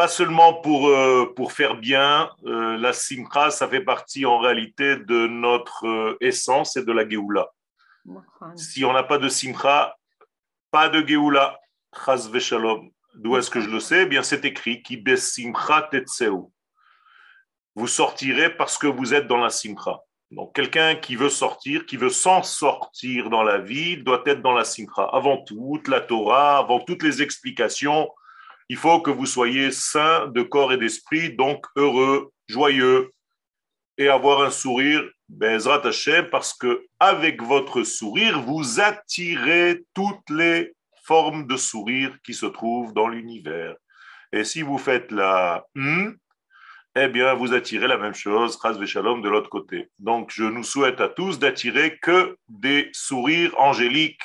pas seulement pour, euh, pour faire bien, euh, la simcha, ça fait partie en réalité de notre euh, essence et de la geoula. Si on n'a pas de simcha, pas de geoula, chas veshalom. D'où est-ce que je le sais? Eh bien, c'est écrit qui simcha tetseu. Vous sortirez parce que vous êtes dans la simcha. Donc, quelqu'un qui veut sortir, qui veut s'en sortir dans la vie, doit être dans la simcha. Avant toute la Torah, avant toutes les explications, il faut que vous soyez sain de corps et d'esprit, donc heureux, joyeux, et avoir un sourire, Bezrat parce que avec votre sourire, vous attirez toutes les formes de sourire qui se trouvent dans l'univers. Et si vous faites la hmm, eh bien, vous attirez la même chose, Shalom, de l'autre côté. Donc, je nous souhaite à tous d'attirer que des sourires angéliques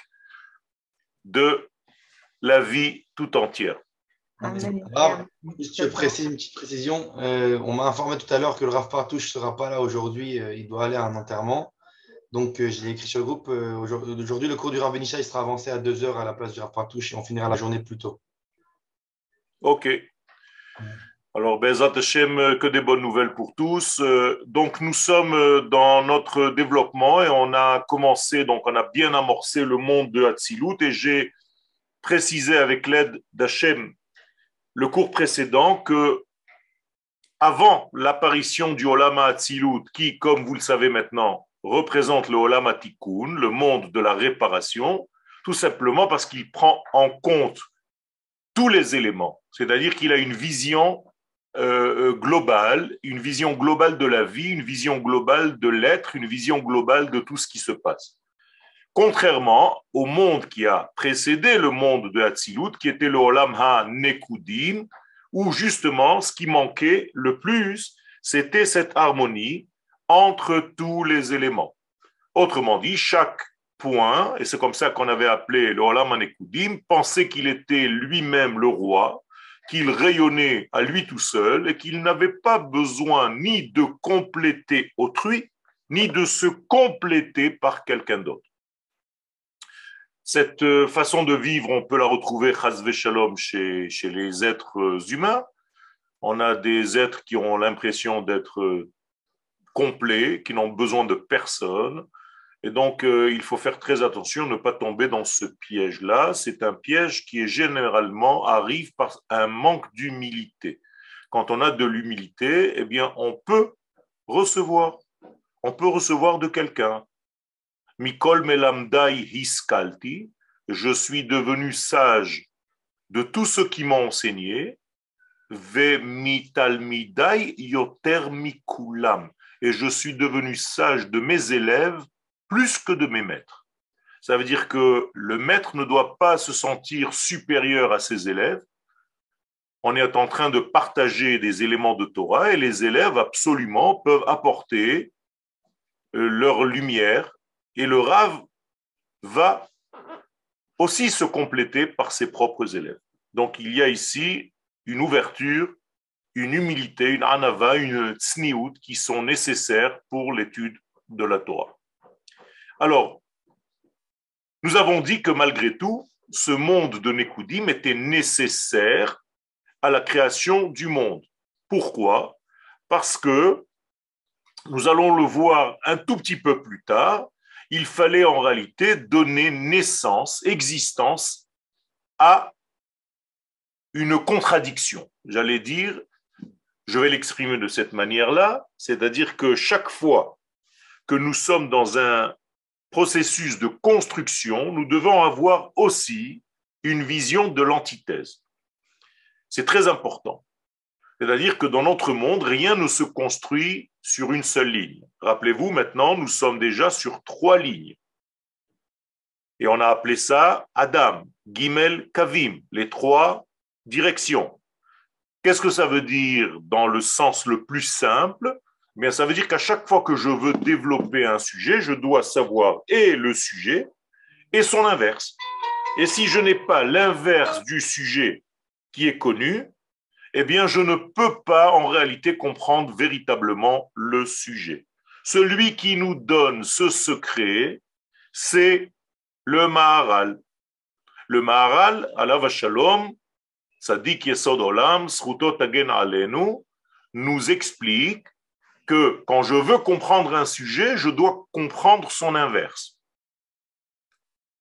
de la vie tout entière. Ah, je précise une petite précision. Euh, on m'a informé tout à l'heure que le Rav Partouche ne sera pas là aujourd'hui. Euh, il doit aller à un enterrement. Donc, euh, je l'ai écrit sur le groupe. Euh, aujourd'hui, le cours du Rabbenisha sera avancé à 2 heures à la place du Rav Partouche et on finira la journée plus tôt. OK. Alors, Bezat Hashem, que des bonnes nouvelles pour tous. donc, nous sommes dans notre développement et on a commencé, donc on a bien amorcé le monde de Hatzilut et j'ai précisé avec l'aide d'Hachem le cours précédent que avant l'apparition du Olam Hatzilut, qui, comme vous le savez maintenant, représente le Olam Tikkun, le monde de la réparation, tout simplement parce qu'il prend en compte tous les éléments, c'est-à-dire qu'il a une vision euh, euh, globale, une vision globale de la vie, une vision globale de l'être, une vision globale de tout ce qui se passe. Contrairement au monde qui a précédé le monde de Hatzilut, qui était le Olam Ha-Nekudim, où justement ce qui manquait le plus, c'était cette harmonie entre tous les éléments. Autrement dit, chaque point, et c'est comme ça qu'on avait appelé le Olam Ha-Nekudim, pensait qu'il était lui-même le roi, qu'il rayonnait à lui tout seul et qu'il n'avait pas besoin ni de compléter autrui, ni de se compléter par quelqu'un d'autre. Cette euh, façon de vivre, on peut la retrouver, shalom, chez, chez les êtres euh, humains. On a des êtres qui ont l'impression d'être euh, complets, qui n'ont besoin de personne. Et donc, il faut faire très attention, ne pas tomber dans ce piège-là. C'est un piège qui est généralement arrive par un manque d'humilité. Quand on a de l'humilité, eh bien, on peut recevoir. On peut recevoir de quelqu'un. Mikol melamdai hiskalti. Je suis devenu sage de tout ce qui m'a enseigné. Ve mitalmidai yoter mikulam. Et je suis devenu sage de mes élèves plus que de mes maîtres. Ça veut dire que le maître ne doit pas se sentir supérieur à ses élèves. On est en train de partager des éléments de Torah et les élèves absolument peuvent apporter euh, leur lumière et le Rav va aussi se compléter par ses propres élèves. Donc il y a ici une ouverture, une humilité, une anava, une tsniout qui sont nécessaires pour l'étude de la Torah. Alors, nous avons dit que malgré tout, ce monde de Nekudim était nécessaire à la création du monde. Pourquoi? Parce que, nous allons le voir un tout petit peu plus tard, il fallait en réalité donner naissance, existence à une contradiction. J'allais dire, je vais l'exprimer de cette manière-là, c'est-à-dire que chaque fois que nous sommes dans un processus de construction, nous devons avoir aussi une vision de l'antithèse. C'est très important. C'est-à-dire que dans notre monde, rien ne se construit sur une seule ligne. Rappelez-vous, maintenant, nous sommes déjà sur trois lignes. Et on a appelé ça Adam, Gimel, Kavim, les trois directions. Qu'est-ce que ça veut dire dans le sens le plus simple? Eh Bien, ça veut dire qu'à chaque fois que je veux développer un sujet, je dois savoir et le sujet et son inverse. Et si je n'ai pas l'inverse du sujet qui est connu, eh bien, je ne peux pas en réalité comprendre véritablement le sujet. Celui qui nous donne ce secret, c'est le Maharal. Le Maharal, Allah Shalom, Sadik Yesod Olam, Tagen Alenu, nous explique que quand je veux comprendre un sujet, je dois comprendre son inverse.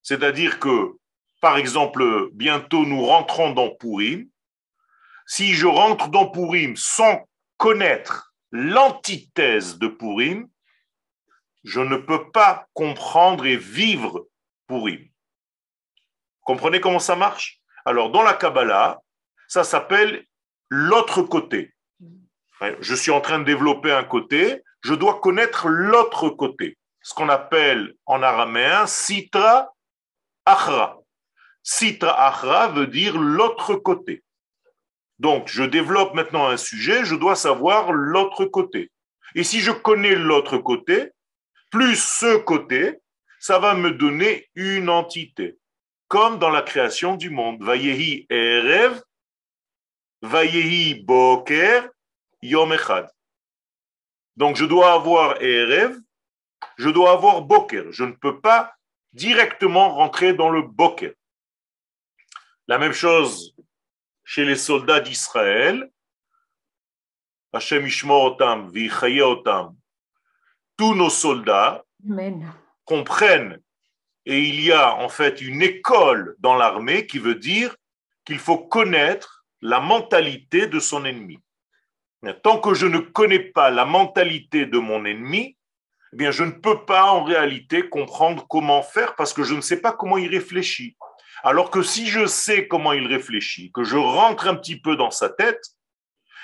C'est-à-dire que, par exemple, bientôt nous rentrons dans Purim. Si je rentre dans Purim sans connaître l'antithèse de Purim, je ne peux pas comprendre et vivre Purim. Comprenez comment ça marche? Alors, dans la Kabbalah, ça s'appelle l'autre côté. Je suis en train de développer un côté, je dois connaître l'autre côté. Ce qu'on appelle en araméen Sitra Achra. Sitra Achra veut dire l'autre côté. Donc, je développe maintenant un sujet, je dois savoir l'autre côté. Et si je connais l'autre côté, plus ce côté, ça va me donner une entité, comme dans la création du monde. Vayehi Erev, Vayehi Boker, Yom Echad. Donc je dois avoir Erev, je dois avoir Boker. Je ne peux pas directement rentrer dans le Boker. La même chose chez les soldats d'Israël. Hashem Otam, Otam, tous nos soldats comprennent, et il y a en fait une école dans l'armée qui veut dire qu'il faut connaître la mentalité de son ennemi. Tant que je ne connais pas la mentalité de mon ennemi, eh bien, je ne peux pas en réalité comprendre comment faire parce que je ne sais pas comment il réfléchit. Alors que si je sais comment il réfléchit, que je rentre un petit peu dans sa tête,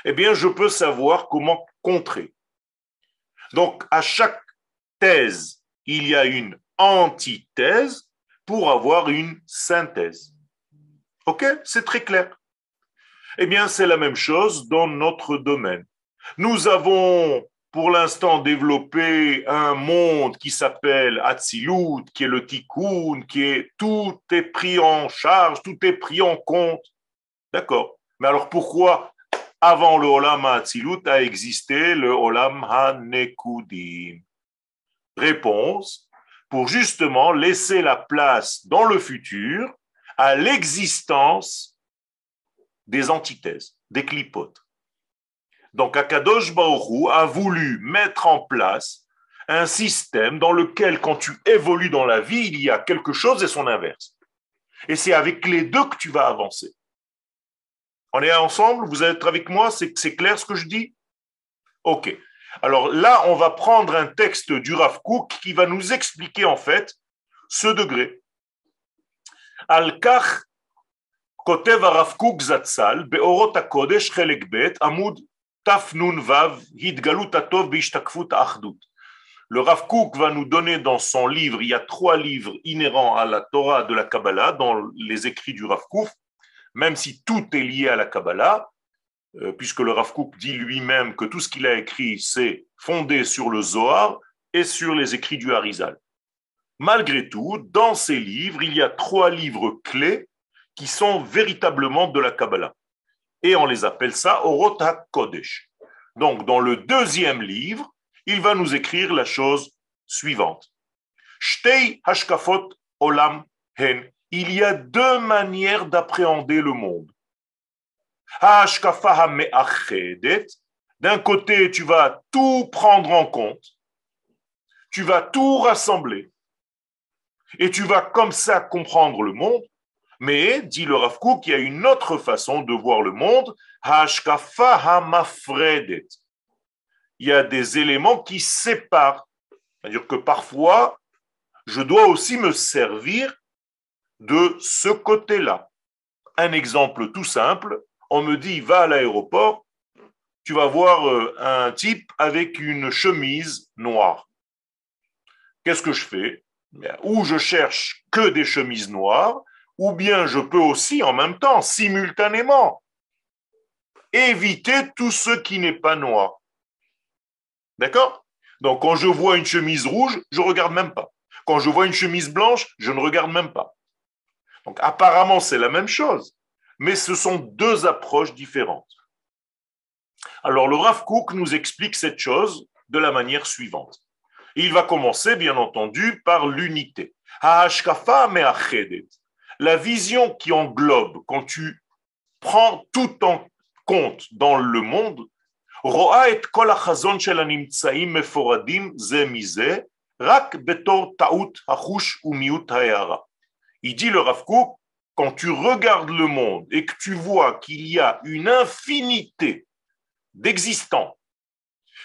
eh bien, je peux savoir comment contrer. Donc, à chaque thèse, il y a une antithèse pour avoir une synthèse. OK C'est très clair. Eh bien, c'est la même chose dans notre domaine. Nous avons pour l'instant développé un monde qui s'appelle Atzilut, qui est le Tikkun, qui est tout est pris en charge, tout est pris en compte. D'accord. Mais alors pourquoi avant le Olam HaAtzilut a existé le Olam HaNekudim. Réponse, pour justement laisser la place dans le futur à l'existence des antithèses, des clipotes. Donc Akadosh Baoru a voulu mettre en place un système dans lequel, quand tu évolues dans la vie, il y a quelque chose et son inverse. Et c'est avec les deux que tu vas avancer. On est ensemble? Vous êtes avec moi? C'est clair ce que je dis? Ok. Alors là, on va prendre un texte du Rav Kook qui va nous expliquer en fait ce degré. Al-Kach kotev Rav Kook zatzal be'orot HaKodesh chelek bet Le Rav Kook va nous donner dans son livre, il y a trois livres inhérents à la Torah de la Kabbalah, dans les écrits du Rav Kook, même si tout est lié à la Kabbalah, euh, puisque le Rav Kook dit lui-même que tout ce qu'il a écrit, c'est fondé sur le Zohar et sur les écrits du Harizal. Malgré tout, dans ces livres, il y a trois livres clés qui sont véritablement de la Kabbalah. Et on les appelle ça Orota Kodesh. Donc, dans le deuxième livre, il va nous écrire la chose suivante. Shtei Hashkafot Olam Hen il y a deux manières d'appréhender le monde. D'un côté, tu vas tout prendre en compte, tu vas tout rassembler, et tu vas comme ça comprendre le monde. Mais, dit le Rav qu'il y a une autre façon de voir le monde, il y a des éléments qui séparent. C'est-à-dire que parfois, je dois aussi me servir de ce côté-là. Un exemple tout simple, on me dit va à l'aéroport, tu vas voir euh, un type avec une chemise noire. Qu'est-ce que je fais? Ou je cherche que des chemises noires, ou bien je peux aussi en même temps, simultanément, éviter tout ce qui n'est pas noir. D'accord? Donc quand je vois une chemise rouge, je ne regarde même pas. Quand je vois une chemise blanche, je ne regarde même pas. Donc apparemment, c'est la même chose, mais ce sont deux approches différentes. Alors le Rav Kook nous explique cette chose de la manière suivante. Il va commencer, bien entendu, par l'unité. La vision qui englobe, quand tu prends tout en compte dans le monde, il dit le Rav Kook, quand tu regardes le monde et que tu vois qu'il y a une infinité d'existants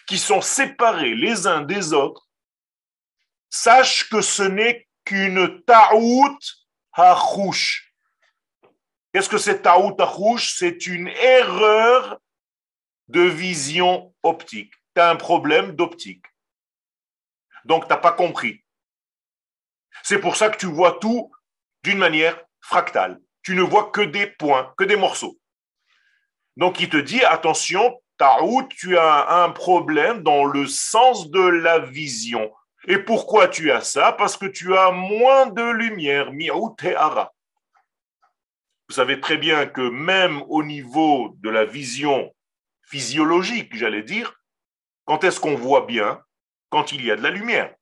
qui sont séparés les uns des autres, sache que ce n'est qu'une ta'out Qu'est-ce que c'est ta'out hachouch C'est une erreur de vision optique. Tu as un problème d'optique. Donc, tu n'as pas compris. C'est pour ça que tu vois tout d'une manière fractale. Tu ne vois que des points, que des morceaux. Donc, il te dit, attention, Taout, tu as un problème dans le sens de la vision. Et pourquoi tu as ça? Parce que tu as moins de lumière, ara. Vous savez très bien que même au niveau de la vision physiologique, j'allais dire, quand est-ce qu'on voit bien? Quand il y a de la lumière.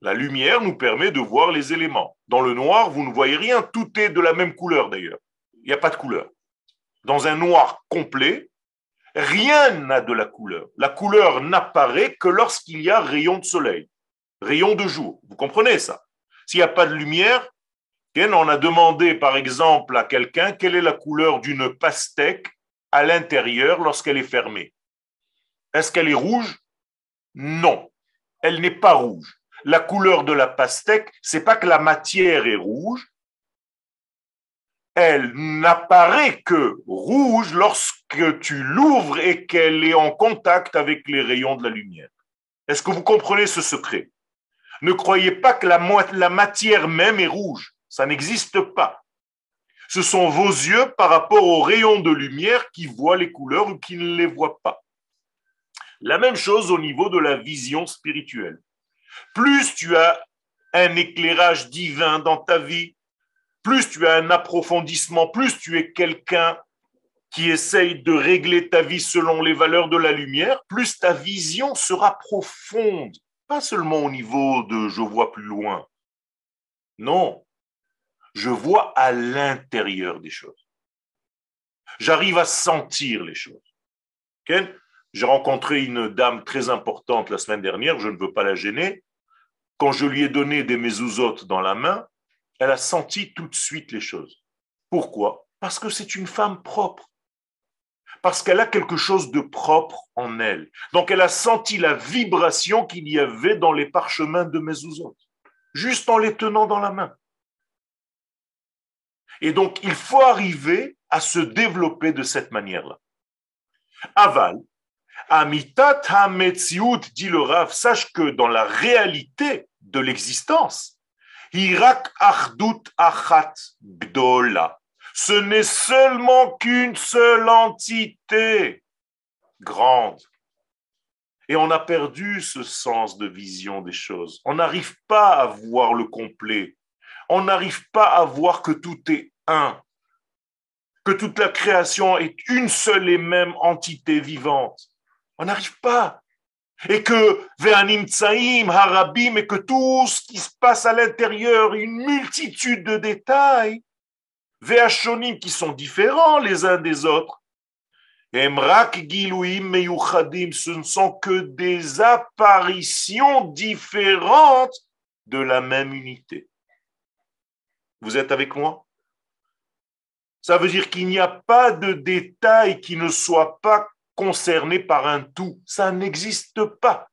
La lumière nous permet de voir les éléments. Dans le noir, vous ne voyez rien, tout est de la même couleur d'ailleurs. Il n'y a pas de couleur. Dans un noir complet, Rien n'a de la couleur. La couleur n'apparaît que lorsqu'il y a rayon de soleil, rayon de jour. Vous comprenez ça? S'il n'y a pas de lumière, on a demandé par exemple à quelqu'un quelle est la couleur d'une pastèque à l'intérieur lorsqu'elle est fermée. Est-ce qu'elle est rouge? Non, elle n'est pas rouge. La couleur de la pastèque, c'est pas que la matière est rouge, elle n'apparaît que rouge lorsque tu l'ouvres et qu'elle est en contact avec les rayons de la lumière. Est-ce que vous comprenez ce secret? Ne croyez pas que la, la matière même est rouge. Ça n'existe pas. Ce sont vos yeux par rapport aux rayons de lumière qui voient les couleurs ou qui ne les voient pas. La même chose au niveau de la vision spirituelle. Plus tu as un éclairage divin dans ta vie, plus tu as un approfondissement, plus tu es quelqu'un qui essaye de régler ta vie selon les valeurs de la lumière, plus ta vision sera profonde, pas seulement au niveau de je vois plus loin. Non, je vois à l'intérieur des choses. J'arrive à sentir les choses. J'ai rencontré une dame très importante la semaine dernière, je ne veux pas la gêner. Quand je lui ai donné des mezuzot dans la main, elle a senti tout de suite les choses. Pourquoi? Parce que c'est une femme propre. Parce qu'elle a quelque chose de propre en elle. Donc elle a senti la vibration qu'il y avait dans les parchemins de Mezuzot, juste en les tenant dans la main. Et donc il faut arriver à se développer de cette manière-là. Aval, Amitat Hametziut, dit le Rav, sache que dans la réalité de l'existence, Hirak Achdut Achat Gdola. Ce n'est seulement qu'une seule entité grande. Et on a perdu ce sens de vision des choses. On n'arrive pas à voir le complet. On n'arrive pas à voir que tout est un. Que toute la création est une seule et même entité vivante. On n'arrive pas et que Ve'anim Tsaim, Harabim, et que tout ce qui se passe à l'intérieur, une multitude de détails, Ve'ashonim qui sont différents les uns des autres, Emrak Giluim Meyuchadim, ce ne sont que des apparitions différentes de la même unité. Vous êtes avec moi? Ça veut dire qu'il n'y a pas de détails qui ne soient pas concerné par un tout. Ça n'existe pas.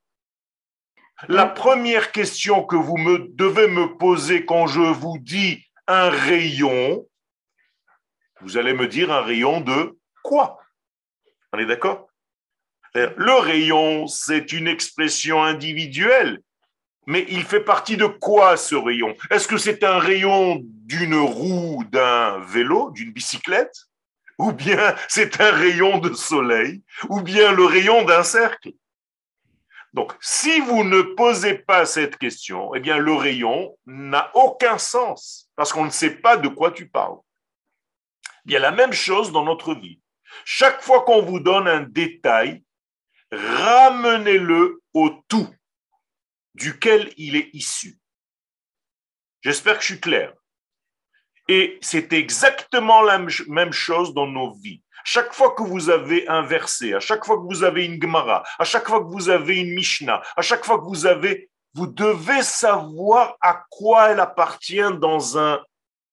La première question que vous me devez me poser quand je vous dis un rayon, vous allez me dire un rayon de quoi? On est d'accord? Le rayon, c'est une expression individuelle, mais il fait partie de quoi ce rayon? Est-ce que c'est un rayon d'une roue d'un vélo, d'une bicyclette? Ou bien c'est un rayon de soleil, ou bien le rayon d'un cercle. Donc, si vous ne posez pas cette question, eh bien, le rayon n'a aucun sens parce qu'on ne sait pas de quoi tu parles. Il y a la même chose dans notre vie. Chaque fois qu'on vous donne un détail, ramenez-le au tout duquel il est issu. J'espère que je suis clair. Et c'est exactement la même chose dans nos vies. Chaque fois que vous avez un verset, à chaque fois que vous avez une Gemara, à chaque fois que vous avez une Mishnah, à chaque fois que vous avez, vous devez savoir à quoi elle appartient dans un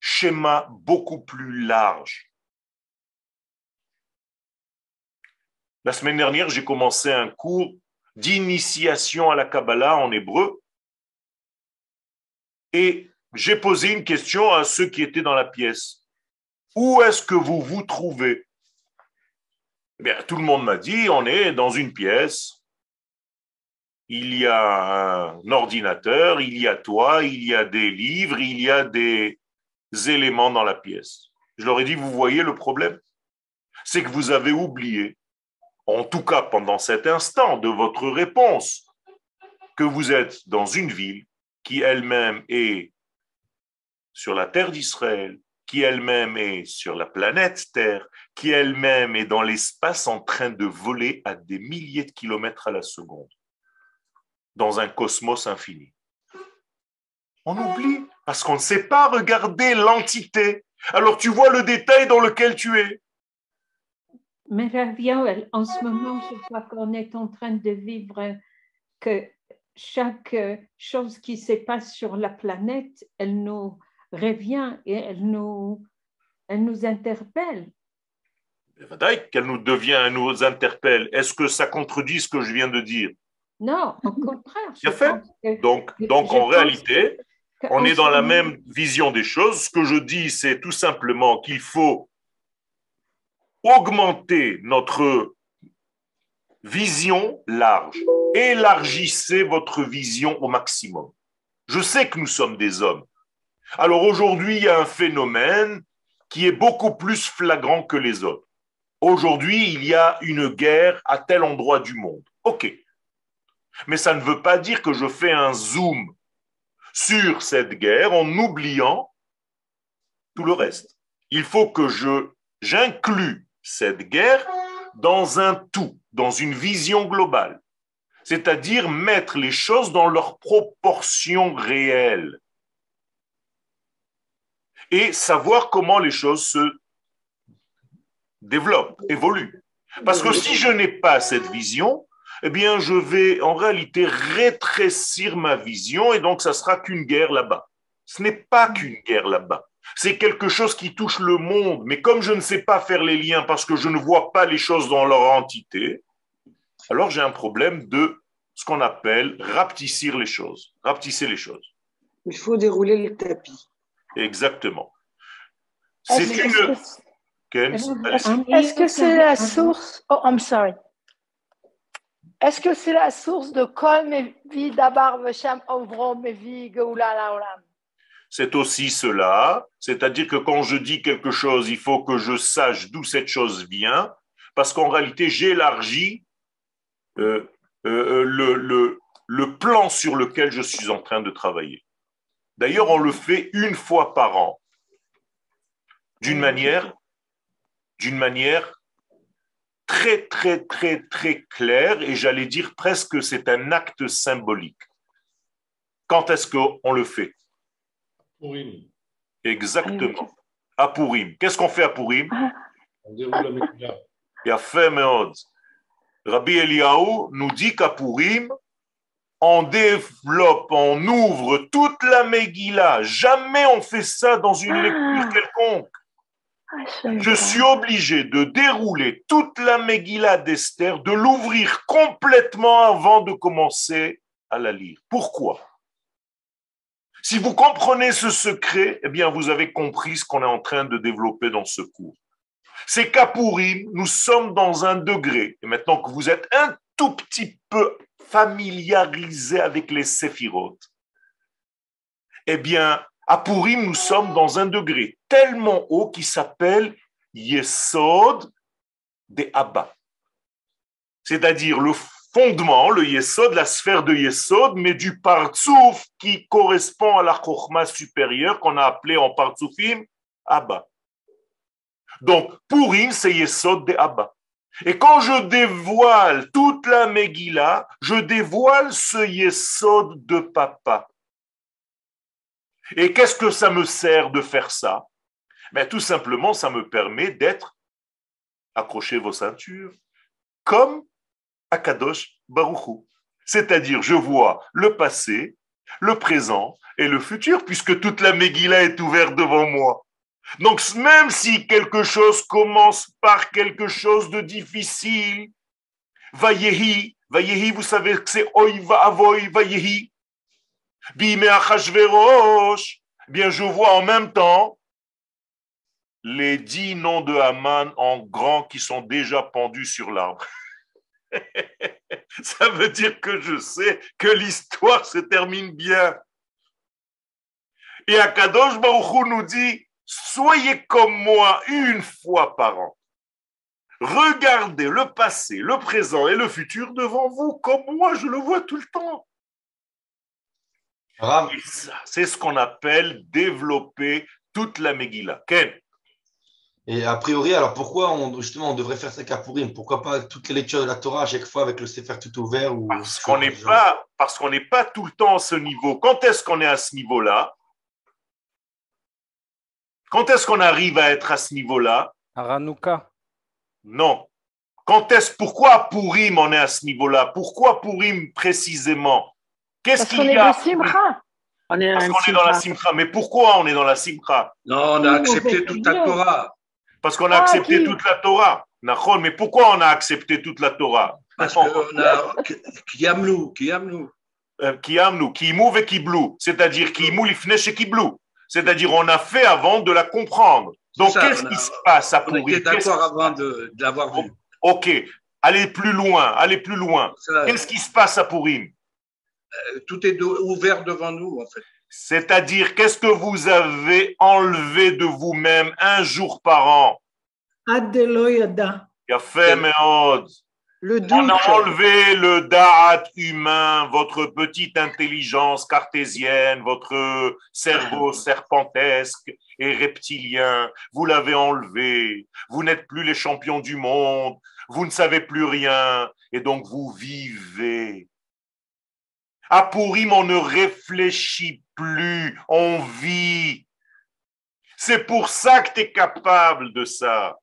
schéma beaucoup plus large. La semaine dernière, j'ai commencé un cours d'initiation à la Kabbalah en hébreu et j'ai posé une question à ceux qui étaient dans la pièce. Où est-ce que vous vous trouvez? Eh bien, Tout le monde m'a dit, on est dans une pièce, il y a un ordinateur, il y a toi, il y a des livres, il y a des éléments dans la pièce. Je leur ai dit, vous voyez le problème? C'est que vous avez oublié, en tout cas pendant cet instant de votre réponse, que vous êtes dans une ville qui elle-même est sur la terre d'Israël, qui elle-même est sur la planète Terre, qui elle-même est dans l'espace en train de voler à des milliers de kilomètres à la seconde, dans un cosmos infini. On oublie, parce qu'on ne sait pas regarder l'entité. Alors tu vois le détail dans lequel tu es. Mais en ce moment, je crois qu'on est en train de vivre que chaque chose qui se passe sur la planète, elle nous revient et elle nous, elle nous interpelle. Qu'elle nous devient, elle nous interpelle. Est-ce que ça contredit ce que je viens de dire? Non, au contraire. fait. donc, donc en réalité, on est dans la même vision des choses. Ce que je dis, c'est tout simplement qu'il faut augmenter notre vision large. Élargissez votre vision au maximum. Je sais que nous sommes des hommes. Alors aujourd'hui, il y a un phénomène qui est beaucoup plus flagrant que les autres. Aujourd'hui, il y a une guerre à tel endroit du monde. OK. Mais ça ne veut pas dire que je fais un zoom sur cette guerre en oubliant tout le reste. Il faut que je cette guerre dans un tout, dans une vision globale. C'est-à-dire mettre les choses dans leurs proportions réelles et savoir comment les choses se développent, évoluent. Parce que si je n'ai pas cette vision, eh bien, je vais en réalité rétrécir ma vision et donc ça sera qu'une guerre là-bas. Ce n'est pas qu'une guerre là-bas. C'est quelque chose qui touche le monde. Mais comme je ne sais pas faire les liens parce que je ne vois pas les choses dans leur entité, alors j'ai un problème de ce qu'on appelle rapetissir les choses, rapetisser les choses. Il faut dérouler le tapis. Exactement. C'est une. Est-ce que c'est la source Oh, I'm sorry. Est-ce que c'est la source de Kol Mevi Dabar Veshem Ovro Mevi Olam? C'est aussi cela, c'est-à-dire que quand je dis quelque chose, il faut que je sache d'où cette chose vient, parce qu'en réalité, j'élargis euh, euh, le, le, le plan sur lequel je suis en train de travailler. D'ailleurs, on le fait une fois par an, d'une manière, d'une manière très, très, très, très claire, et j'allais dire presque c'est un acte symbolique. Quand est-ce qu'on le fait? Pourim. Exactement. À Pourim. Qu'est-ce qu'on fait à Pourim? On déroule la Il a fait Rabbi Eliaou nous dit qu'à Pourim, on développe, on ouvre toute la Megillah. Jamais on fait ça dans une lecture quelconque. Je suis obligé de dérouler toute la Megillah d'Esther, de l'ouvrir complètement avant de commencer à la lire. Pourquoi? Si vous comprenez ce secret, eh bien, vous avez compris ce qu'on est en train de développer dans ce cours. C'est qu'à nous sommes dans un degré, et maintenant que vous êtes un tout petit peu familiarisé avec les séphirotes, eh bien, à Purim, nous sommes dans un degré tellement haut qui s'appelle Yesod de Abba. C'est-à-dire le fondement, le Yesod, la sphère de Yesod, mais du Partsouf qui correspond à la Chokhma supérieure qu'on a appelé en Partsoufim Abba. Donc, Purim, c'est Yesod de Abba. Et quand je dévoile toute la Megillah, je dévoile ce Yesod de papa. Et qu'est-ce que ça me sert de faire ça? Mais Tout simplement, ça me permet d'être, accrochez vos ceintures, comme Akadosh Baruchou. C'est-à-dire, je vois le passé, le présent et le futur, puisque toute la Megillah est ouverte devant moi. Donc, même si quelque chose commence par quelque chose de difficile, Vayehi, Vayehi, vous savez que c'est Oiva Avoy, Vayehi, eh bien je vois en même temps les dix noms de Haman en grand qui sont déjà pendus sur l'arbre. Ça veut dire que je sais que l'histoire se termine bien. Et Akadosh Baruch nous dit, soyez comme moi une fois par an. Regardez le passé, le présent et le futur devant vous comme moi je le vois tout le temps. C'est ce qu'on appelle développer toute la Megillah. Ken Et a priori, alors pourquoi on, justement on devrait faire ça qu'à Pourquoi pas toutes les lectures de la Torah à chaque fois avec le Sefer tout ouvert ou Parce qu'on n'est pas, parce qu'on n'est pas tout le temps à ce niveau. Quand est-ce qu'on est à ce niveau-là? Quand est-ce qu'on arrive à être à ce niveau-là? À Non. Quand est-ce, pourquoi à Purim on est à ce niveau-là? Pourquoi Purim précisément? Qu'est-ce qu'il y a on est, Parce qu'on est dans la simcha. Mais pourquoi on est dans la simcha? Non, on a accepté toute la Torah. Parce qu'on a ah, accepté toute la Torah. Mais pourquoi on a accepté toute la Torah? Parce qu'on a Kiyamnu, Kiyamnu. Kiyamnu, Kiyimou et Kiblou. C'est-à-dire Kiyimou, Lifnesh et Kiblou. C'est-à-dire on a fait avant de la comprendre. Donc qu'est-ce qui se passe à On était d'accord avant de, l'avoir vu. Ok, allez plus loin, allez plus loin. Qu'est-ce qui se passe à Purim? euh, tout est ouvert devant nous, en fait. C'est-à-dire, qu'est-ce que vous avez enlevé de vous-même un jour par an? Le On a enlevé le da'at humain, votre petite intelligence cartésienne, votre cerveau serpentesque et reptilien. Vous l'avez enlevé. Vous n'êtes plus les champions du monde. Vous ne savez plus rien. Et donc vous vivez à Pourim, on ne réfléchit plus, on vit. C'est pour ça que tu es capable de ça.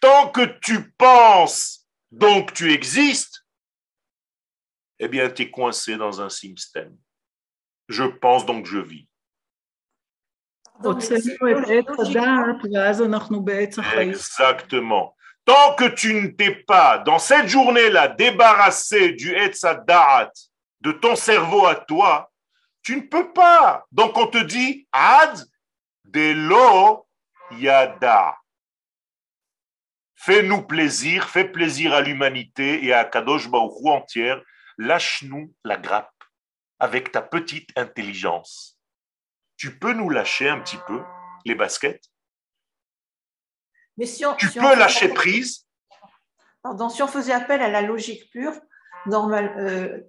Tant que tu penses, donc tu existes, eh bien, tu es coincé dans un système. Je pense, donc je vis. Exactement. Tant que tu ne t'es pas, dans cette journée-là, débarrassé du Etzadat, de ton cerveau à toi, tu ne peux pas. Donc on te dit ad de lo yada. Fais-nous plaisir, fais plaisir à l'humanité et à Kadosh Baruch entière. Lâche-nous la grappe avec ta petite intelligence. Tu peux nous lâcher un petit peu les baskets? Mais si Tu peux lâcher prise? Pardon, si on faisait appel à la logique pure, normal, euh,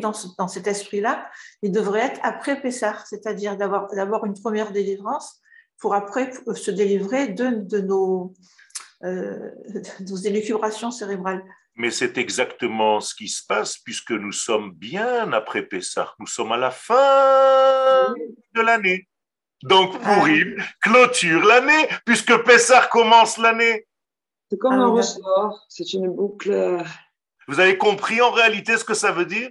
dans, dans cet esprit-là, il devrait être après Pessah, c'est-à-dire d'avoir, d'avoir une première délivrance pour après se délivrer de, de nos, euh, nos élucubrations cérébrales. Mais c'est exactement ce qui se passe puisque nous sommes bien après Pessah. Nous sommes à la fin de l'année. Donc ah. Purim clôture l'année puisque Pessah commence l'année. C'est comme un ah, ressort, c'est une boucle vous avez compris en réalité ce que ça veut dire?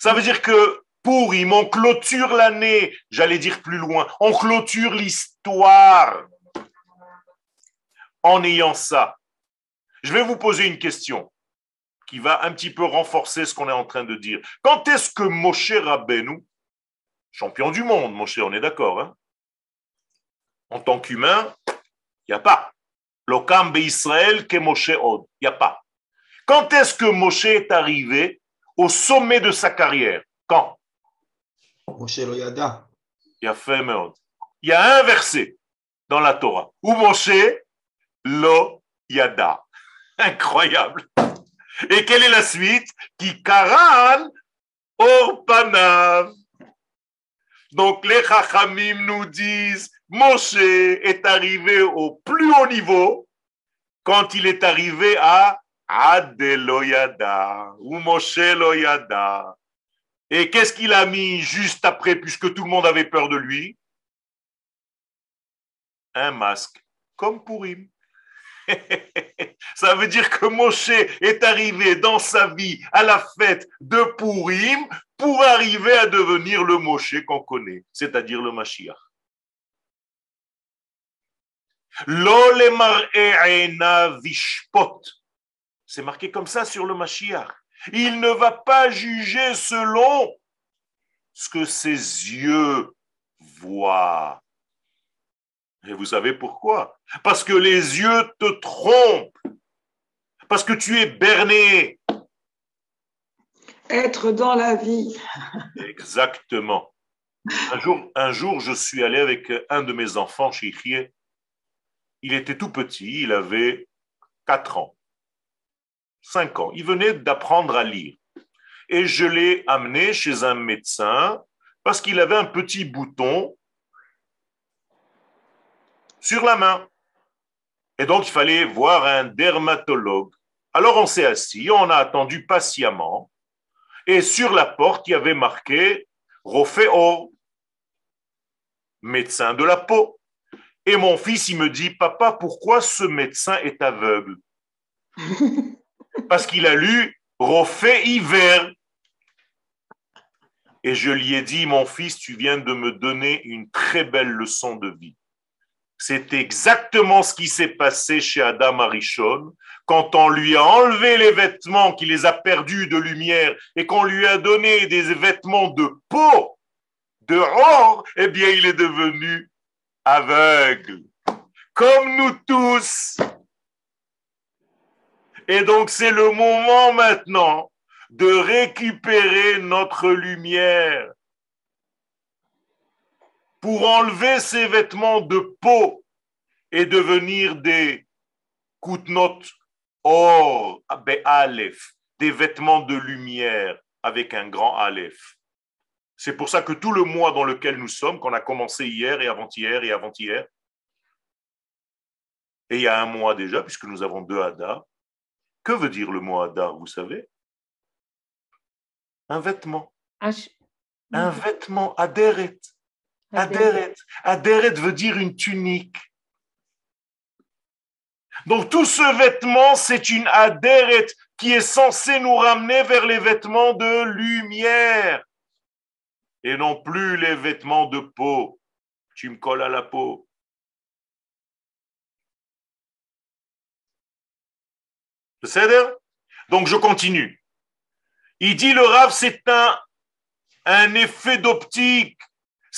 Ça veut dire que pour on clôture l'année, j'allais dire plus loin, on clôture l'histoire en ayant ça. Je vais vous poser une question qui va un petit peu renforcer ce qu'on est en train de dire. Quand est-ce que Moshe Rabbeinu, champion du monde, Moshe, on est d'accord, hein en tant qu'humain, il n'y a pas. L'Okam Israël que Moshe Od, il n'y a pas. Quand est-ce que Moshe est arrivé au sommet de sa carrière? Quand? Moshe Loyada. Il y a fait Il y a un verset dans la Torah où Moshe Lo Yada. Incroyable. Et quelle est la suite? Qui karan orpanav. Donc les Chachamim nous disent, Moshe est arrivé au plus haut niveau quand il est arrivé à Adeloyada ou Moshe Loyada. Et qu'est-ce qu'il a mis juste après, puisque tout le monde avait peur de lui? Un masque, comme Pourim. Ça veut dire que Moshe est arrivé dans sa vie à la fête de Pourim pour arriver à devenir le Moshe qu'on connaît, c'est-à-dire le Mashiach. C'est marqué comme ça sur le Mashiach. Il ne va pas juger selon ce que ses yeux voient. Et vous savez pourquoi? Parce que les yeux te trompent. Parce que tu es berné. Être dans la vie. Exactement. Un jour, un jour, je suis allé avec un de mes enfants chez Ichie. Il était tout petit, il avait 4 ans, 5 ans. Il venait d'apprendre à lire. Et je l'ai amené chez un médecin parce qu'il avait un petit bouton sur la main. Et donc, il fallait voir un dermatologue. Alors, on s'est assis, on a attendu patiemment. Et sur la porte, il y avait marqué Rofeo, médecin de la peau. Et mon fils, il me dit, papa, pourquoi ce médecin est aveugle? Parce qu'il a lu Rofé hiver. Et je lui ai dit, mon fils, tu viens de me donner une très belle leçon de vie. C'est exactement ce qui s'est passé chez Adam Arishon quand on lui a enlevé les vêtements, qu'il les a perdus de lumière et qu'on lui a donné des vêtements de peau, de or, eh bien, il est devenu aveugle, comme nous tous. Et donc, c'est le moment maintenant de récupérer notre lumière pour enlever ces vêtements de peau et devenir des koutnot or, aleph, des vêtements de lumière avec un grand aleph. C'est pour ça que tout le mois dans lequel nous sommes, qu'on a commencé hier et avant-hier et avant-hier, et il y a un mois déjà, puisque nous avons deux Hadar, que veut dire le mot Hadar, vous savez? Un vêtement. Un vêtement, adéret. Adéret. Adéret veut dire une tunique. Donc tout ce vêtement, c'est une adéret qui est censée nous ramener vers les vêtements de lumière et non plus les vêtements de peau. Tu me colles à la peau. Donc je continue. Il dit le rave, c'est un effet d'optique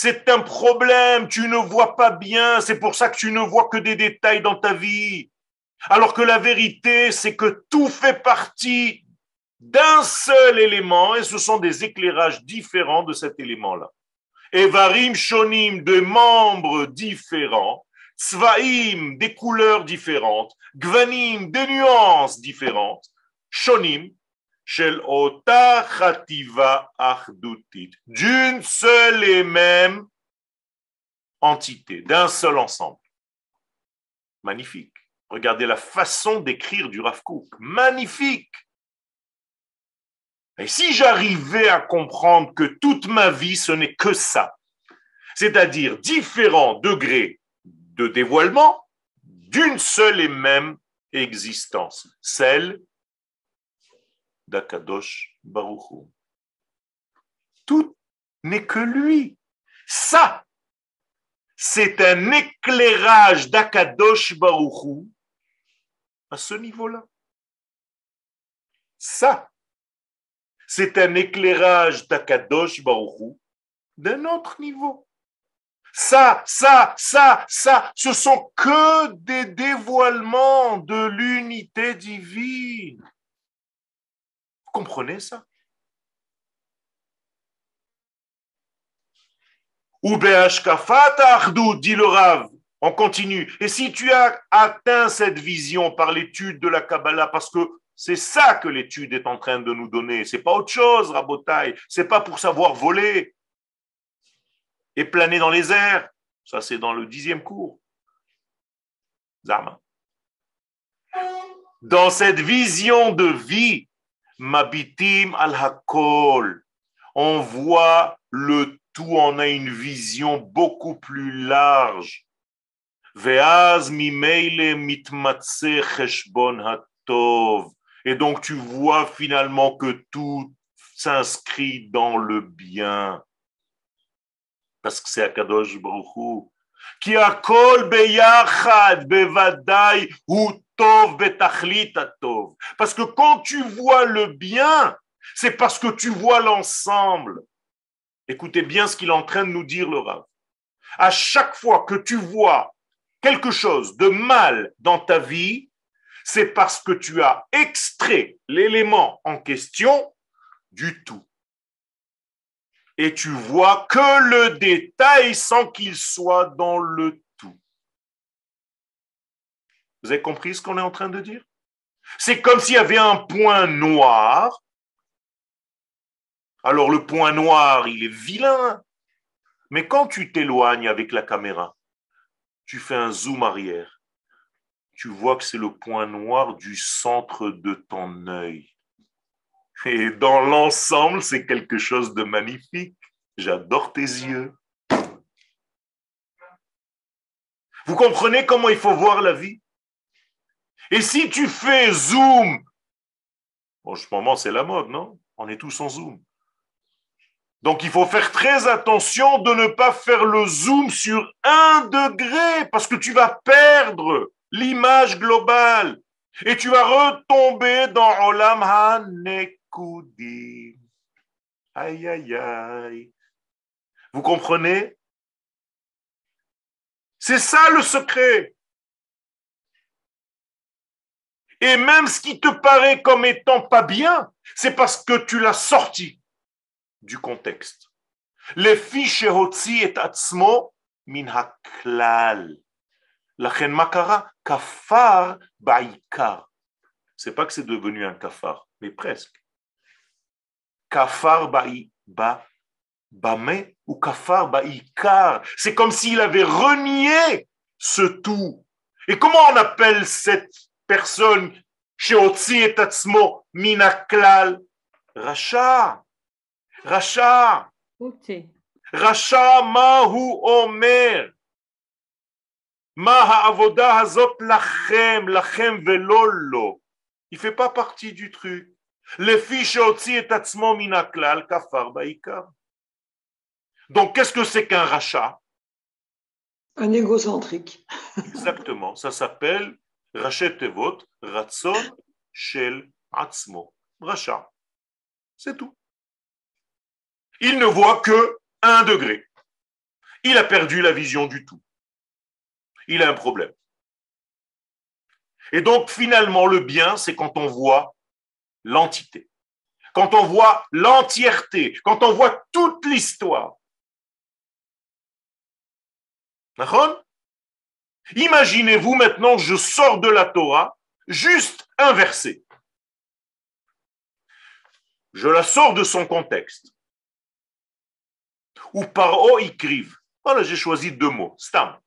c'est un problème, tu ne vois pas bien, c'est pour ça que tu ne vois que des détails dans ta vie. Alors que la vérité, c'est que tout fait partie d'un seul élément et ce sont des éclairages différents de cet élément-là. Evarim shonim, de membres différents, Tzvaim, des couleurs différentes, Gvanim, des nuances différentes, Shonim, shel d'une seule et même entité, d'un seul ensemble. Magnifique. Regardez la façon d'écrire du Rav Magnifique. Et si j'arrivais à comprendre que toute ma vie, ce n'est que ça, c'est-à-dire différents degrés de dévoilement d'une seule et même existence, celle d'Akadosh Baruchou. Tout n'est que lui. Ça, c'est un éclairage d'Akadosh Baruchou à ce niveau-là. Ça, c'est un éclairage d'Akadosh Baruchou d'un autre niveau. Ça, ça, ça, ça, ce sont que des dévoilements de l'unité divine comprenez ça? Ou dit le Rav. On continue. Et si tu as atteint cette vision par l'étude de la Kabbalah, parce que C'est ça que l'étude est en train de nous donner. C'est pas autre chose, Rabotai. C'est pas pour savoir voler et planer dans les airs. Ça, c'est dans le dixième cours. Zarma. Dans cette vision de vie, Mabitim al-Hakol, on voit le tout, on a une vision beaucoup plus large. Veaz mimeile mitmatse cheshbon hatov. Et donc tu vois finalement que tout s'inscrit dans le bien. Parce que c'est Akadosh Baruch Qui a beyachad bevadai hu tov. Parce que quand tu vois le bien, c'est parce que tu vois l'ensemble. Écoutez bien ce qu'il est en train de nous dire le Rav. À chaque fois que tu vois quelque chose de mal dans ta vie, c'est parce que tu as extrait l'élément en question du tout. Et tu vois que le détail sans qu'il soit dans le. Vous avez compris ce qu'on est en train de dire? C'est comme s'il y avait un point noir. Alors le point noir, il est vilain. Mais quand tu t'éloignes avec la caméra, tu fais un zoom arrière tu vois que c'est le point noir du centre de ton œil. Et dans l'ensemble, c'est quelque chose de magnifique. J'adore tes yeux. Vous comprenez comment il faut voir la vie? Et si tu fais zoom, en ce moment c'est la mode, non? On est tous en zoom. Donc il faut faire très attention de ne pas faire le zoom sur un degré parce que tu vas perdre l'image globale. Et tu vas retomber dans Olam HaNekudim. Aïe, aïe, aïe. Vous comprenez? C'est ça le secret. Et même ce qui te paraît comme étant pas bien, c'est parce que tu l'as sorti du contexte. Les fiches et atzmo min haklal. La chen makara, kafar baikar. C'est pas que c'est devenu un kafar, mais presque. Kafar ba, bame ou kafar baikar. C'est comme s'il avait renié ce tout. Et comment on appelle cette personne Sheotzi et Tatsmo Minaklal Racha. Racha. Racha Mahu Omer. Ma hazot lachem, lachem velolo. Il fait pas partie du truc. Le aussi est atzmo minaklal kafar baikar. Donc, qu'est-ce que c'est qu'un rachat Un égocentrique. Exactement. Ça s'appelle rachet tevot, ratson, shel, atzmo. Rachat. C'est tout. Il ne voit que un degré. Il a perdu la vision du tout il a un problème. Et donc, finalement, le bien, c'est quand on voit l'entité, quand on voit l'entièreté, quand on voit toute l'histoire. Imaginez-vous maintenant, je sors de la Torah, juste un verset. Je la sors de son contexte. Ou par O écrive. Voilà, j'ai choisi deux mots. Stam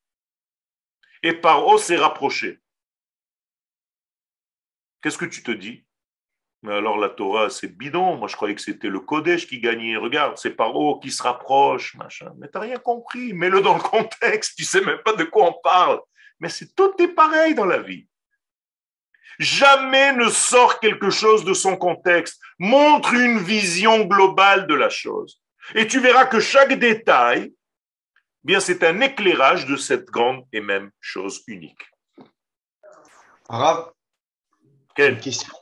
et Paro s'est rapproché. Qu'est-ce que tu te dis? Mais alors la Torah, c'est bidon. Moi, je croyais que c'était le Kodesh qui gagnait. Regarde, c'est Paro qui se rapproche, machin. Mais tu n'as rien compris. Mets-le dans le contexte. Tu sais même pas de quoi on parle. Mais c'est tout est pareil dans la vie. Jamais ne sort quelque chose de son contexte. Montre une vision globale de la chose. Et tu verras que chaque détail bien c'est un éclairage de cette grande et même chose unique. Arabe, Quelle question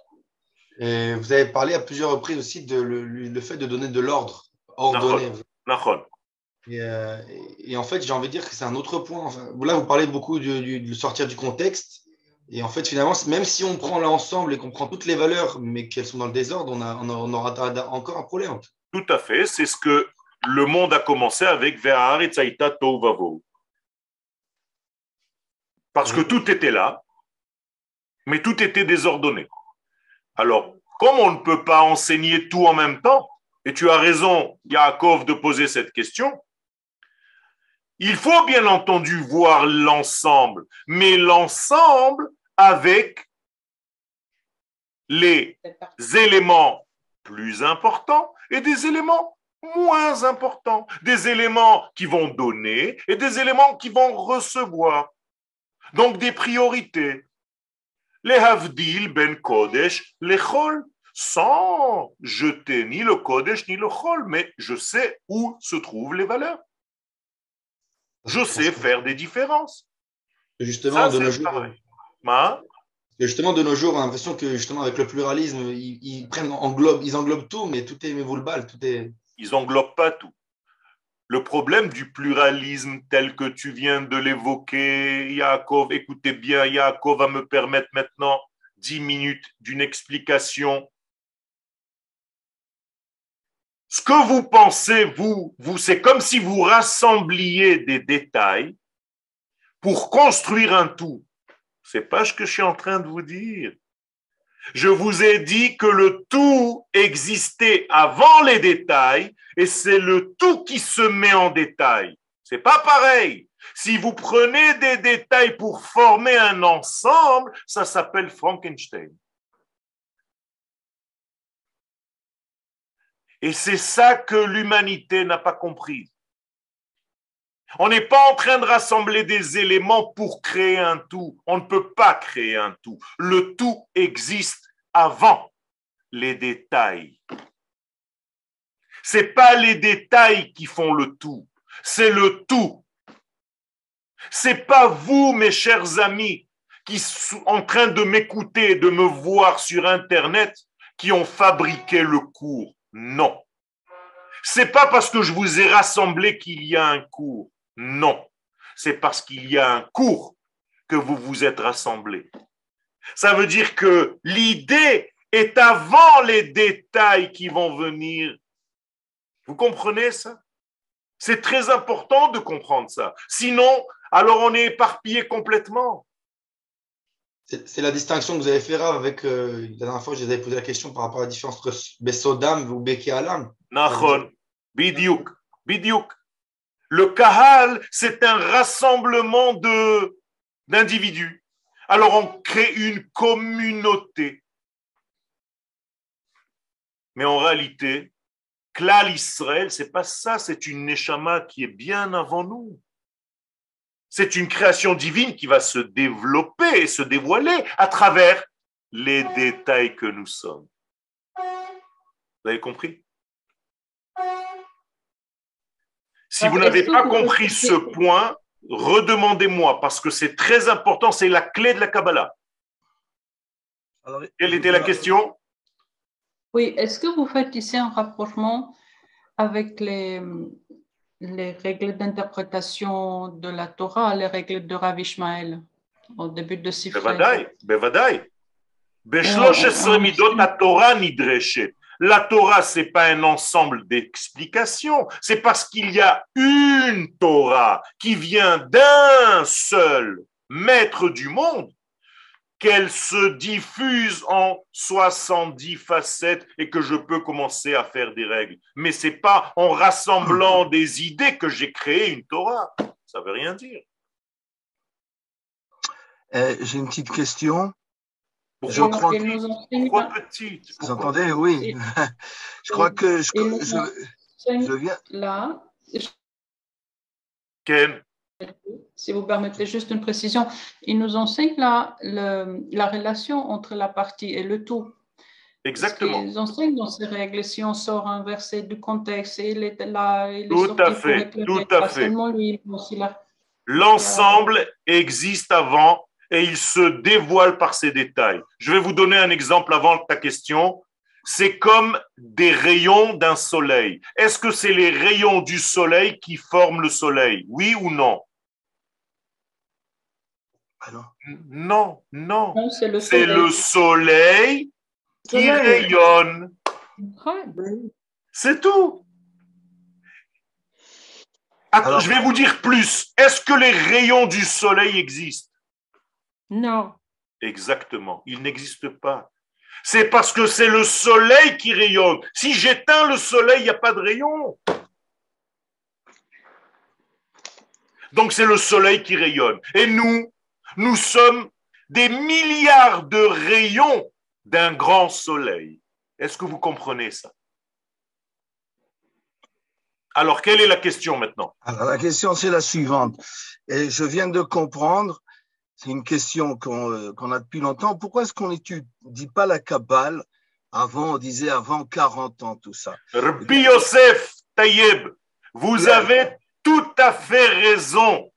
Vous avez parlé à plusieurs reprises aussi de le, fait de donner de l'ordre, ordonner. Et, euh, et, en fait, j'ai envie de dire que c'est un autre point. là, vous parlez beaucoup de, sortir du contexte. Et en fait, finalement, même si on prend l'ensemble et qu'on prend toutes les valeurs, mais qu'elles sont dans le désordre, on, a, on aura encore un problème. Tout à fait. C'est ce que le monde a commencé avec Parce que tout était là, mais tout était désordonné. Alors, comme on ne peut pas enseigner tout en même temps, et tu as raison, Yaakov, de poser cette question, il faut bien entendu voir l'ensemble, mais l'ensemble avec les éléments plus importants et des éléments moins importants, des éléments qui vont donner et des éléments qui vont recevoir. Donc des priorités. Les havdil ben kodesh, les chol, sans jeter ni le kodesh ni le chol, mais je sais où se trouvent les valeurs. Je sais faire des différences. Justement, de nos jours, hein? justement, de nos jours, on a l'impression que justement avec le pluralisme, ils, prennent, englobent, ils englobent tout, mais tout est vous le tout est. Ils englobent pas tout. Le problème du pluralisme tel que tu viens de l'évoquer, Yaakov, écoutez bien, Yaakov va me permettre maintenant dix minutes d'une explication. Ce que vous pensez, vous, vous c'est comme si vous rassembliez des détails pour construire un tout. C'est pas ce que je suis en train de vous dire. Je vous ai dit que le tout existait avant les détails et c'est le tout qui se met en détail. C'est pas pareil. Si vous prenez des détails pour former un ensemble, ça s'appelle Frankenstein. Et c'est ça que l'humanité n'a pas compris. On n'est pas en train de rassembler des éléments pour créer un tout. On ne peut pas créer un tout. Le tout existe avant les détails. C'est pas les détails qui font le tout, c'est le tout. C'est pas vous, mes chers amis, qui sont en train de m'écouter, de me voir sur Internet, qui ont fabriqué le cours. Non. C'est pas parce que je vous ai rassemblé qu'il y a un cours. Non, c'est parce qu'il y a un cours que vous vous êtes rassemblés. Ça veut dire que l'idée est avant les détails qui vont venir. Vous comprenez ça? C'est très important de comprendre ça. Sinon, alors on est éparpillé complètement. C'est la distinction que vous avez fait avec. Euh, la dernière fois, je vous avais posé la question par rapport à la différence entre Besodam ou Beki Alam. Nachon, Bidiouk, Bidiouk. Le Kahal, c'est un rassemblement de, d'individus. Alors on crée une communauté. Mais en réalité, Klal Israël, c'est pas ça, c'est une Neshama qui est bien avant nous. C'est une création divine qui va se développer et se dévoiler à travers les détails que nous sommes. Vous avez compris? Si vous n'avez pas compris ce point, redemandez-moi parce que c'est très important, c'est la clé de la Kabbalah. Quelle était la question? Oui, est-ce que vous faites ici un rapprochement avec les, les règles d'interprétation de la Torah, les règles de Rav Ishmael au début de Sifrei Bevadai, bevadai. midot Torah nidreshet. La Torah, c'est pas un ensemble d'explications, c'est parce qu'il y a une Torah qui vient d'un seul maître du monde qu'elle se diffuse en 70 facettes et que je peux commencer à faire des règles. Mais c'est pas en rassemblant des idées que j'ai créé une Torah. Ça veut rien dire. Euh, j'ai une petite question. Je crois que petite? Vous entendez? Oui. je crois que je, je, viens. Là. Ken? Si vous permettez juste une précision, il nous enseigne la, la relation entre la partie et le tout. Exactement. Ils enseignent dans ces règles, si on sort un verset du contexte, et il est là, il est tout à fait, tout à fait. L'ensemble existe avant et il se dévoile par ses détails. Je vais vous donner un exemple avant ta question. C'est comme des rayons d'un soleil. Est-ce que c'est les rayons du soleil qui forment le soleil? Oui ou non? Non, non. c'est le soleil, qui rayonne. C'est tout. je vais vous dire plus. Est-ce que les rayons du soleil existent? Non. Exactement. Il n'existe pas. C'est parce que c'est le soleil qui rayonne. Si j'éteins le soleil, il n'y a pas de rayon. Donc c'est le soleil qui rayonne. Et nous, nous sommes des milliards de rayons d'un grand soleil. Est-ce que vous comprenez ça? Alors, quelle est la question maintenant? Alors, la question, c'est la suivante. Et je viens de comprendre, c'est une question qu'on euh, a depuis longtemps. Pourquoi est-ce qu'on n'étudie pas la Kabbale avant, on disait avant 40 ans, tout ça? Rabbi Yosef Taïeb, vous avez tout à fait raison.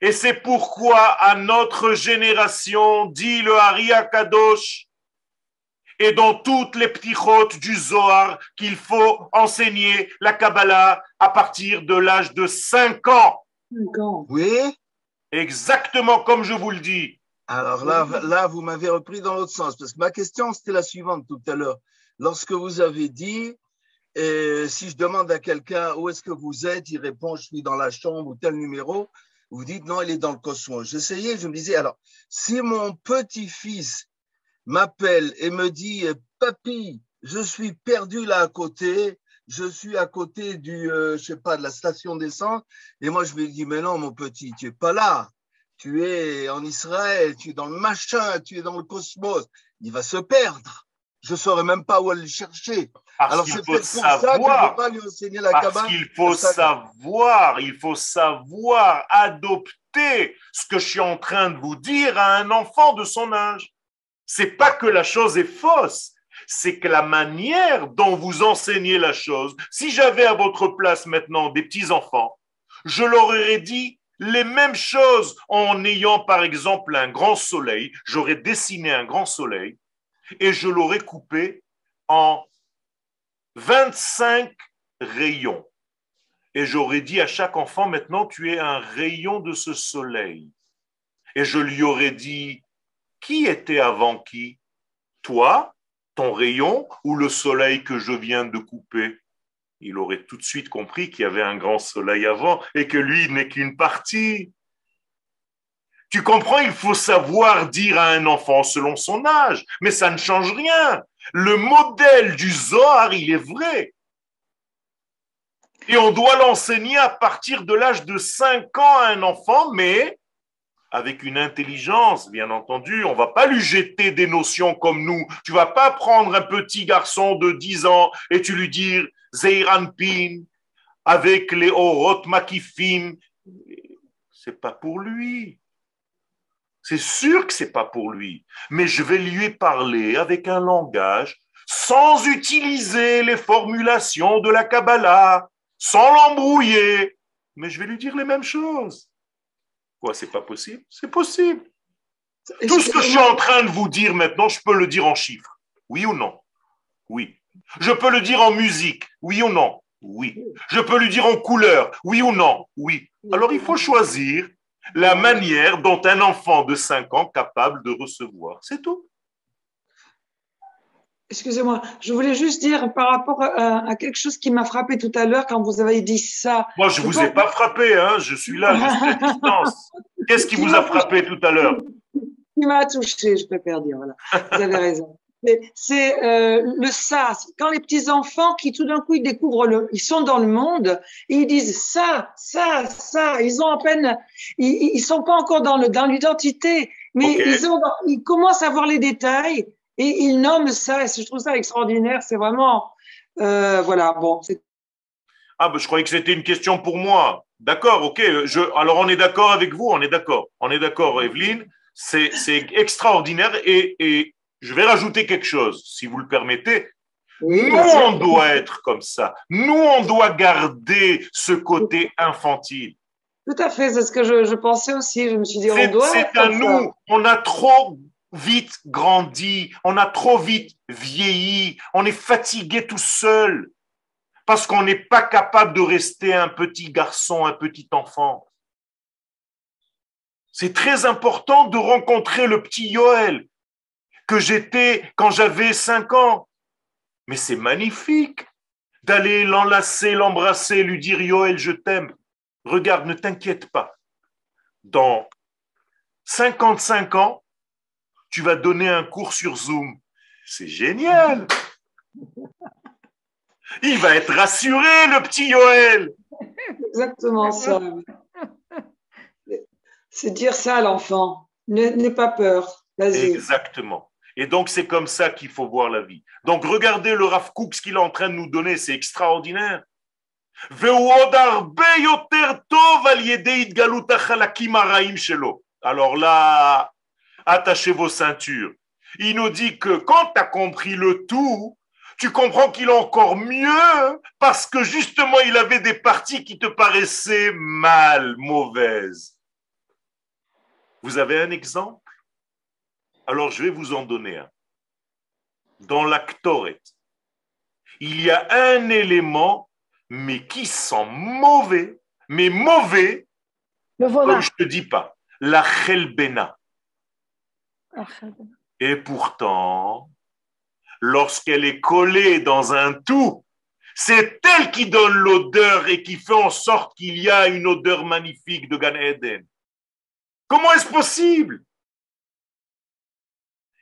Et c'est pourquoi à notre génération, dit le Hari Kadosh, et dans toutes les ptichotes du Zohar, qu'il faut enseigner la Kabbalah à partir de l'âge de 5 ans. 5 ans. Oui. Exactement comme je vous le dis. Alors là, là vous m'avez repris dans l'autre sens, parce que ma question, c'était la suivante tout à l'heure. Lorsque vous avez dit, et si je demande à quelqu'un où est-ce que vous êtes, il répond, je suis dans la chambre ou tel numéro, vous dites non, il est dans le cosmos. J'essayais, je me disais, alors, si mon petit-fils m'appelle et me dit, papy, je suis perdu là à côté, je suis à côté du, euh, je sais pas, de la station d'essence, et moi je lui dis, mais non, mon petit, tu es pas là, tu es en Israël, tu es dans le machin, tu es dans le cosmos, il va se perdre. Je saurais même pas où aller le chercher. Parce Alors c'est peut-être pour savoir, ça que je pas lui enseigner la Parce qu'il faut savoir, il faut savoir adopter ce que je suis en train de vous dire à un enfant de son âge. C'est pas que la chose est fausse, c'est que la manière dont vous enseignez la chose, si j'avais à votre place maintenant des petits-enfants, je leur aurais dit les mêmes choses en ayant par exemple un grand soleil, j'aurais dessiné un grand soleil et je l'aurais coupé en 25 rayons. Et j'aurais dit à chaque enfant, maintenant tu es un rayon de ce soleil. Et je lui aurais dit, qui était avant qui? Toi, ton rayon ou le soleil que je viens de couper? Il aurait tout de suite compris qu'il y avait un grand soleil avant et que lui n'est qu'une partie. Tu comprends, il faut savoir dire à un enfant selon son âge, mais ça ne change rien. Le modèle du Zohar, il est vrai. Et on doit l'enseigner à partir de l'âge de 5 ans à un enfant, mais avec une intelligence, bien entendu. On va pas lui jeter des notions comme nous. Tu vas pas prendre un petit garçon de 10 ans et tu lui dire Zeiran Pin avec les Orot Makifim. C'est pas pour lui. C'est sûr que c'est pas pour lui, mais je vais lui parler avec un langage sans utiliser les formulations de la Kabbalah, sans l'embrouiller, mais je vais lui dire les mêmes choses. Quoi, c'est pas possible? C'est possible. Tout ce que je suis en train de vous dire maintenant, je peux le dire en chiffres. Oui ou non? Oui. Je peux le dire en musique. Oui ou non? Oui. Je peux le dire en couleur. Oui ou non? Oui. Alors il faut choisir la manière dont un enfant de 5 ans capable de recevoir. C'est tout. Excusez-moi, je voulais juste dire par rapport à, quelque chose qui m'a frappé tout à l'heure quand vous avez dit ça. Moi, je ne vous ai pas frappé, hein, je suis là, je suis à distance. Qu'est-ce qui vous a frappé tout à l'heure? Qui m'a touché, je préfère dire, voilà. Vous avez raison c'est euh, le ça. Quand les petits enfants qui tout d'un coup ils découvrent le, ils sont dans le monde et ils disent ça, ça, ça. Ils ont à peine, ils, ils sont pas encore dans le dans l'identité, mais ils ont, ils commencent à voir les détails et ils nomment ça. Et je trouve ça extraordinaire. C'est vraiment, euh, voilà, bon. Ah ben je croyais que c'était une question pour moi. D'accord, ok. Je, alors on est d'accord avec vous, on est d'accord, on est d'accord, Evelyne. C'est extraordinaire et, et je vais rajouter quelque chose, si vous le permettez. nous, on doit être comme ça. Nous, on doit garder ce côté infantile. Tout à fait, c'est ce que je, pensais aussi. Je me suis dit, on doit. C'est à nous. On a trop vite grandi, on a trop vite vieilli, on est fatigué tout seul parce qu'on n'est pas capable de rester un petit garçon, un petit enfant. C'est très important de rencontrer le petit Yoel, que j'étais quand j'avais cinq ans. Mais c'est magnifique d'aller l'enlacer, l'embrasser, lui dire Yoel, je t'aime. Regarde, ne t'inquiète pas. Dans 55 ans, tu vas donner un cours sur Zoom. C'est génial. Il va être rassuré, le petit Yoel. Exactement ça. C'est dire ça à l'enfant. N'aie pas peur. Vas-y. Exactement. Et donc, c'est comme ça qu'il faut voir la vie. Donc, regardez le Rav Kook, ce qu'il est en train de nous donner, c'est extraordinaire. Alors là, attachez vos ceintures. Il nous dit que quand tu as compris le tout, tu comprends qu'il est encore mieux parce que justement, il avait des parties qui te paraissaient mal, mauvaises. Vous avez un exemple? Alors, je vais vous en donner un. Dans l'actoret, il y a un élément, mais qui sent mauvais, mais mauvais, comme je ne te dis pas, la chelbena. Et pourtant, lorsqu'elle est collée dans un tout, c'est elle qui donne l'odeur et qui fait en sorte qu'il y a une odeur magnifique de Gan Eden. Comment est-ce possible?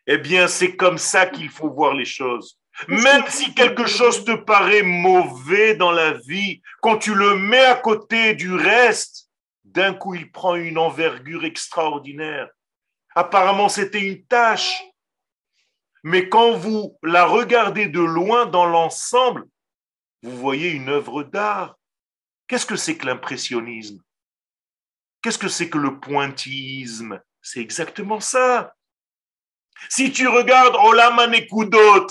Eh bien, c'est comme ça qu'il faut voir les choses. Même si quelque chose te paraît mauvais dans la vie, quand tu le mets à côté du reste, d'un coup, il prend une envergure extraordinaire. Apparemment, c'était une tâche. Mais quand vous la regardez de loin dans l'ensemble, vous voyez une œuvre d'art. Qu'est-ce que c'est que l'impressionnisme? Qu'est-ce que c'est que le pointillisme? C'est exactement ça. Si tu regardes Olam Nekudot,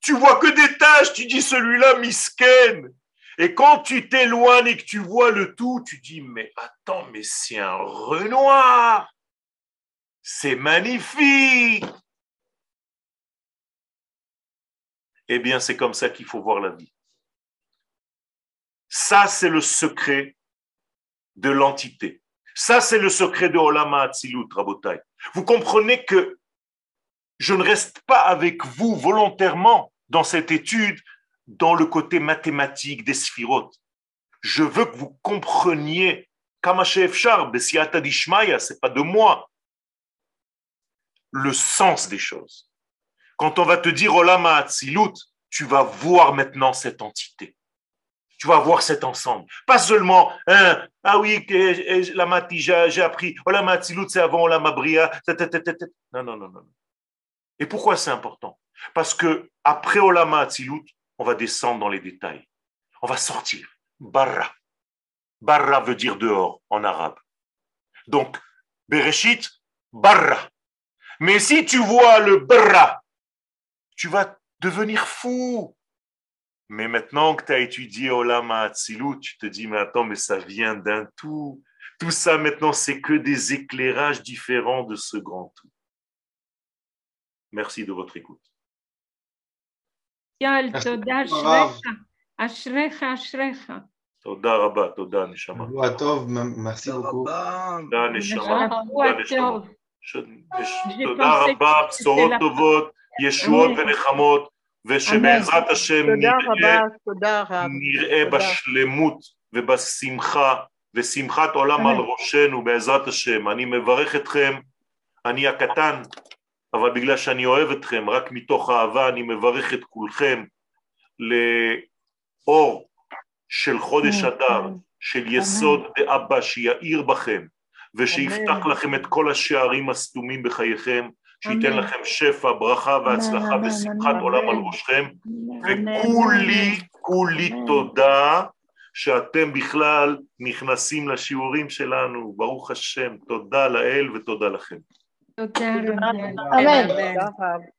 tu vois que des tâches, tu dis celui-là misken. Et quand tu t'éloignes et que tu vois le tout, tu dis mais attends, mais c'est un Renoir. C'est magnifique. Eh bien, c'est comme ça qu'il faut voir la vie. Ça, c'est le secret de l'entité. Ça, c'est le secret de Olama Atzilut, Rabotai. Vous comprenez que je ne reste pas avec vous volontairement dans cette étude dans le côté mathématique des sphirotes. Je veux que vous compreniez Kamashef Shar, Besiata Dishmaya, c'est pas de moi, le sens des choses. Quand on va te dire Olama Atzilut, tu vas voir maintenant cette entité. Tu vas voir cet ensemble. Pas seulement, hein, ah oui, la matija, j'ai appris, Olama Atzilut, c'est avant Olama Bria. Non, non, non, non. Et pourquoi c'est important? Parce que après Olama Atzilut, on va descendre dans les détails. On va sortir. Barra. Barra veut dire dehors en arabe. Donc, Bereshit, barra. Mais si tu vois le bra, tu vas devenir fou. Mais maintenant que tu as étudié Olama Atzilut, tu te dis, mais attends, mais ça vient d'un tout. Tout ça maintenant, c'est que des éclairages différents de ce grand tout. Merci de votre écoute. תודה רבה, תודה נשמה. שבוע טוב, merci beaucoup. תודה נשמה, תודה נשמה. תודה רבה, בשורות טובות, ישועות ונחמות, ושבעזרת השם נראה בשלמות ובשמחה, ושמחת עולם על ראשנו בעזרת השם. אני מברך אתכם, אני הקטן, אבל בגלל שאני אוהב אתכם, רק מתוך אהבה אני מברך את כולכם לאור של חודש אדר, של יסוד דאבא שיאיר בכם ושיפתח לכם את כל השערים הסתומים בחייכם, שייתן לכם שפע, ברכה והצלחה ושמחת עולם על ראשכם, וכולי, כולי תודה שאתם בכלל נכנסים לשיעורים שלנו, ברוך השם, תודה לאל ותודה לכם. Claro, claro. Amén.